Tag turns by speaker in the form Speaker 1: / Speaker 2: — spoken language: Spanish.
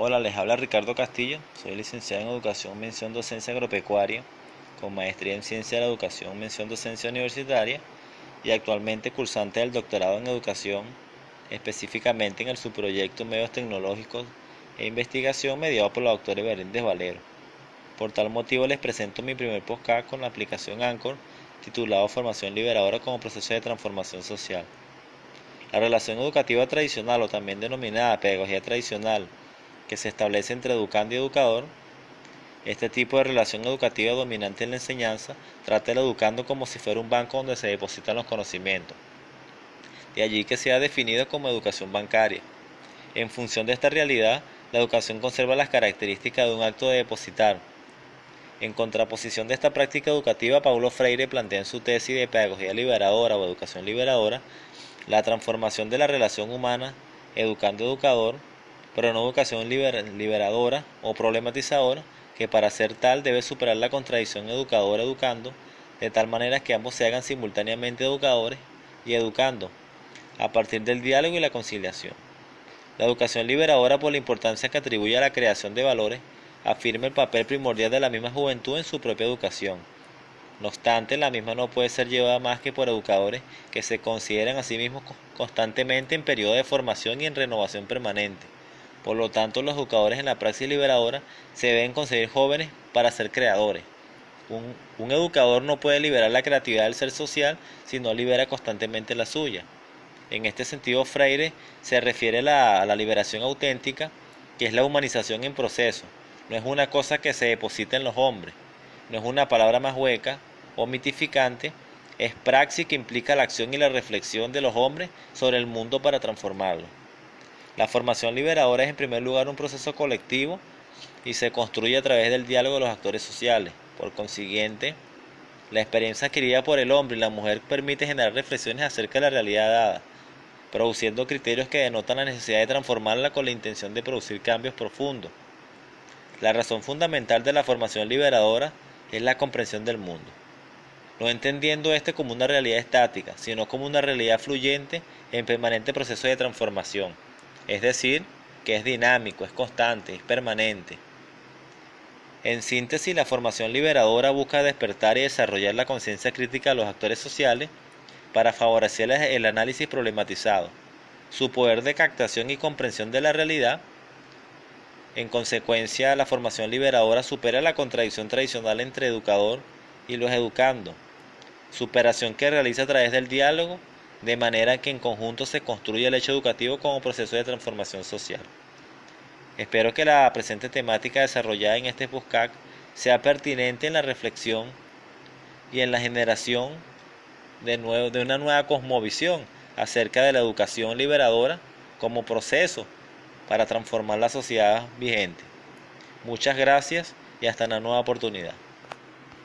Speaker 1: Hola, les habla Ricardo Castillo, soy licenciado en Educación Mención Docencia Agropecuaria, con maestría en Ciencia de la Educación Mención Docencia Universitaria y actualmente cursante del doctorado en Educación, específicamente en el subproyecto Medios Tecnológicos e Investigación mediado por la doctora Beréndez Valero. Por tal motivo les presento mi primer podcast con la aplicación Anchor, titulado Formación Liberadora como proceso de transformación social. La relación educativa tradicional o también denominada pedagogía tradicional que se establece entre educando y educador, este tipo de relación educativa dominante en la enseñanza trata al educando como si fuera un banco donde se depositan los conocimientos. De allí que sea definido como educación bancaria. En función de esta realidad, la educación conserva las características de un acto de depositar. En contraposición de esta práctica educativa, Paulo Freire plantea en su tesis de Pedagogía Liberadora o Educación Liberadora la transformación de la relación humana educando-educador pero no educación liberadora o problematizadora, que para ser tal debe superar la contradicción educador-educando, de tal manera que ambos se hagan simultáneamente educadores y educando, a partir del diálogo y la conciliación. La educación liberadora, por la importancia que atribuye a la creación de valores, afirma el papel primordial de la misma juventud en su propia educación. No obstante, la misma no puede ser llevada más que por educadores que se consideran a sí mismos constantemente en periodo de formación y en renovación permanente por lo tanto, los educadores en la praxis liberadora se deben conseguir jóvenes para ser creadores. Un, educador no puede liberar la creatividad del ser social si no libera constantemente la suya. En este sentido, Freire se refiere a la, liberación auténtica, que es la humanización en proceso. No es una cosa que se deposita en los hombres, no es una palabra más hueca o mitificante, es praxis que implica la acción y la reflexión de los hombres sobre el mundo para transformarlo. La formación liberadora es en primer lugar un proceso colectivo y se construye a través del diálogo de los actores sociales. Por consiguiente, la experiencia adquirida por el hombre y la mujer permite generar reflexiones acerca de la realidad dada, produciendo criterios que denotan la necesidad de transformarla con la intención de producir cambios profundos. La razón fundamental de la formación liberadora es la comprensión del mundo, no entendiendo este como una realidad estática, sino como una realidad fluyente en permanente proceso de transformación es decir, que es dinámico, es constante, es permanente. En síntesis, la formación liberadora busca despertar y desarrollar la conciencia crítica de los actores sociales para favorecer el análisis problematizado, su poder de captación y comprensión de la realidad. En consecuencia, la formación liberadora supera la contradicción tradicional entre educador y los educando, superación que realiza a través del diálogo de manera que en conjunto se construya el hecho educativo como proceso de transformación social. Espero que la presente temática desarrollada en este PUSCAC sea pertinente en la reflexión y en la generación de, de una nueva cosmovisión acerca de la educación liberadora como proceso para transformar la sociedad vigente. Muchas gracias y hasta una nueva oportunidad.